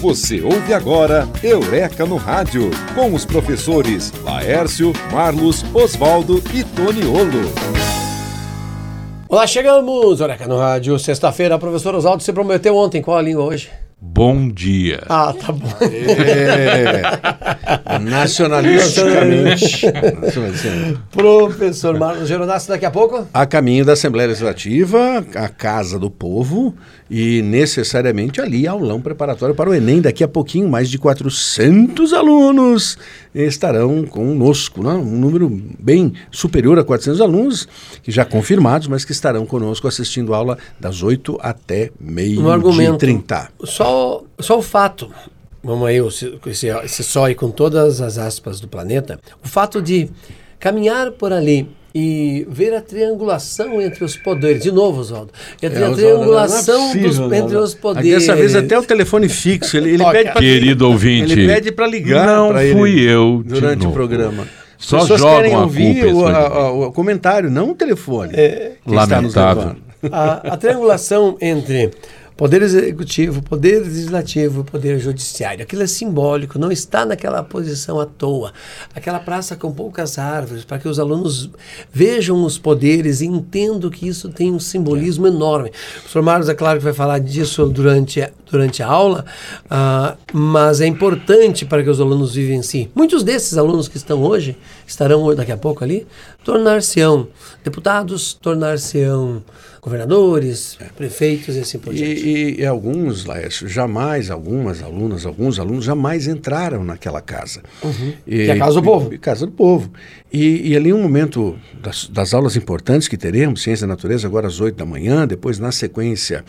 Você ouve agora Eureka no Rádio, com os professores Laércio, Marlos, Oswaldo e Toniolo. Olá, chegamos! Eureka no Rádio, sexta-feira. Professor Oswaldo, você prometeu ontem qual a língua hoje? Bom dia. Ah, tá bom. É, nacionalisticamente. Professor Marlos Geronassi, daqui a pouco? A caminho da Assembleia Legislativa, a Casa do Povo e necessariamente ali aulão preparatório para o Enem. Daqui a pouquinho, mais de 400 alunos estarão conosco, né? um número bem superior a 400 alunos, que já confirmados, mas que estarão conosco assistindo aula das 8 até meio um 30. Só, só o fato, vamos aí, esse, esse só aí com todas as aspas do planeta, o fato de caminhar por ali e ver a triangulação entre os poderes. De novo, Oswaldo. Entre é, a triangulação é possível, dos, entre os poderes. Dessa vez até o telefone fixo. Ele, ele pede pra, Querido ouvinte. Ele pede para ligar. Não fui eu. Durante o programa. Só Pessoas jogam querem ouvir o, a, a, o, comentário, não o telefone. É, Lamentável. A, a triangulação entre Poder executivo, poder legislativo, poder judiciário. Aquilo é simbólico, não está naquela posição à toa. Aquela praça com poucas árvores, para que os alunos vejam os poderes e entendam que isso tem um simbolismo enorme. O professor Marcos, é claro que vai falar disso durante, durante a aula, uh, mas é importante para que os alunos vivenciem. Muitos desses alunos que estão hoje, estarão daqui a pouco ali, tornar-se-ão deputados, tornar-se-ão governadores, é. prefeitos e assim por diante. E, e, alguns, Laércio, jamais, algumas alunas, alguns alunos jamais entraram naquela casa. Uhum. E, que é a Casa do Povo. E, casa do Povo. E, e ali um momento das, das, aulas importantes que teremos, Ciência e Natureza, agora às 8 da manhã, depois na sequência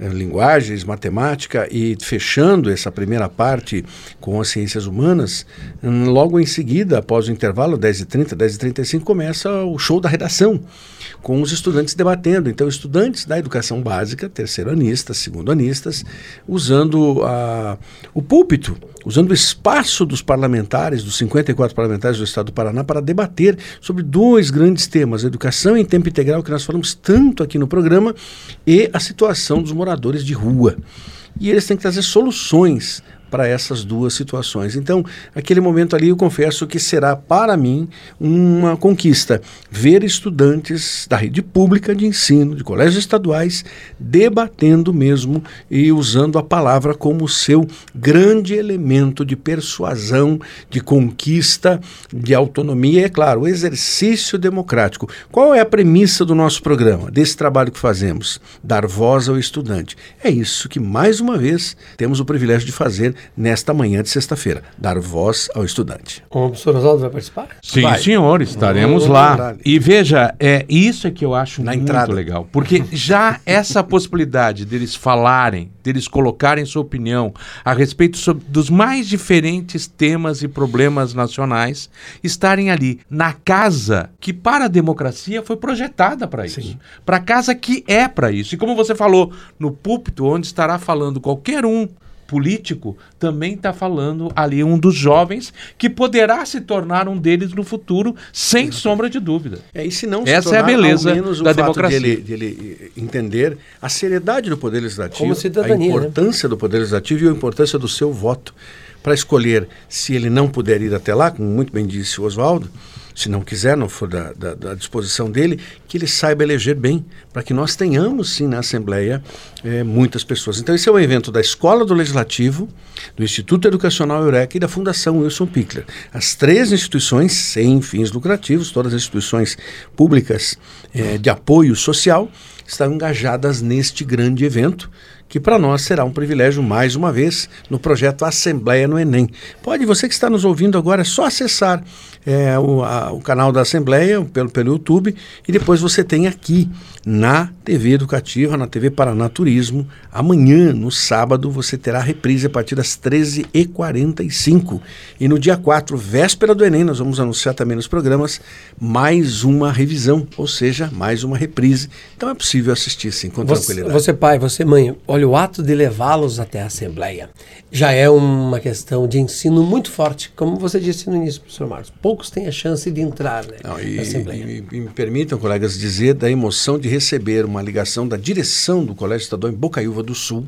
eh, Linguagens, Matemática e fechando essa primeira parte com as Ciências Humanas, hum, logo em seguida, após o intervalo, 10h30, 10h35, começa o show da redação com os estudantes debatendo. Então, estudantes da educação básica, terceiranistas, segundanistas, usando a, o púlpito, usando o espaço dos parlamentares, dos 54 parlamentares do Estado do Paraná, para debater sobre dois grandes temas: educação em tempo integral, que nós falamos tanto aqui no programa, e a situação dos moradores de rua. E eles têm que trazer soluções para essas duas situações. Então, aquele momento ali, eu confesso que será para mim uma conquista ver estudantes da rede pública de ensino, de colégios estaduais, debatendo mesmo e usando a palavra como seu grande elemento de persuasão, de conquista, de autonomia é claro, o exercício democrático. Qual é a premissa do nosso programa, desse trabalho que fazemos? Dar voz ao estudante. É isso que, mais uma vez, temos o privilégio de fazer nesta manhã de sexta-feira, dar voz ao estudante. O professor Oswaldo vai participar? Sim, vai. senhor, estaremos lá. E veja, é isso é que eu acho Na muito entrada. legal, porque já essa possibilidade deles falarem, deles colocarem sua opinião a respeito sobre, dos mais diferentes temas e problemas nacionais, estarem ali na casa que para a democracia foi projetada para isso, para a casa que é para isso. E como você falou, no púlpito onde estará falando qualquer um político também está falando ali um dos jovens que poderá se tornar um deles no futuro, sem sombra de dúvida. É, e se não Essa tornar, é a beleza da democracia. Dele, dele entender a seriedade do Poder Legislativo, a né? importância né? do Poder Legislativo e a importância do seu voto para escolher se ele não puder ir até lá, como muito bem disse o Oswaldo, se não quiser, não for da, da, da disposição dele, que ele saiba eleger bem, para que nós tenhamos, sim, na Assembleia é, muitas pessoas. Então, esse é um evento da Escola do Legislativo, do Instituto Educacional Eureka e da Fundação Wilson Pickler. As três instituições sem fins lucrativos, todas as instituições públicas é, de apoio social, estão engajadas neste grande evento que para nós será um privilégio mais uma vez no projeto Assembleia no Enem. Pode, você que está nos ouvindo agora, é só acessar é, o, a, o, canal da Assembleia pelo, pelo YouTube e depois você tem aqui na TV Educativa, na TV Paraná Turismo. Amanhã, no sábado, você terá reprise a partir das 13h45. E no dia 4, véspera do Enem, nós vamos anunciar também nos programas mais uma revisão, ou seja, mais uma reprise. Então é possível assistir sim, com você, tranquilidade. Você, pai, você, mãe, olha, o ato de levá-los até a Assembleia já é uma questão de ensino muito forte, como você disse no início, professor Marcos. Poucos têm a chance de entrar né, Não, e, na Assembleia. E, e, me permitam, colegas, dizer da emoção de receber uma ligação da direção do Colégio Estadual em Bocaiúva do Sul,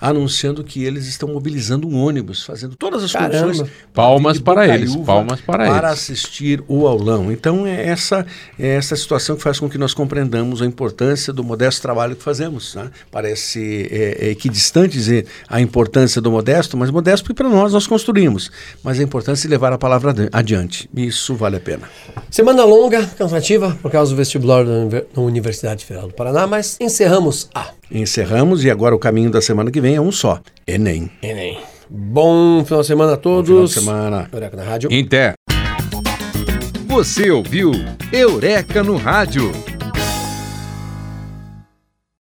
anunciando que eles estão mobilizando um ônibus, fazendo todas as Caramba. condições. Palmas para eles, palmas para, para eles. assistir o aulão. Então é essa, é essa situação que faz com que nós compreendamos a importância do modesto trabalho que fazemos. Né? Parece é, é equidistante dizer a importância do modesto, mas modesto porque para nós nós construímos. Mas a importância de levar a palavra adiante. Isso vale a pena. Semana longa, cansativa, por causa do vestibular da Universidade Federal do Paraná, mas encerramos a. Encerramos e agora o caminho da semana que vem é um só: Enem. Enem. Bom final de semana a todos. Bom final de semana. Eureka na Rádio. Inter. Você ouviu Eureka no Rádio.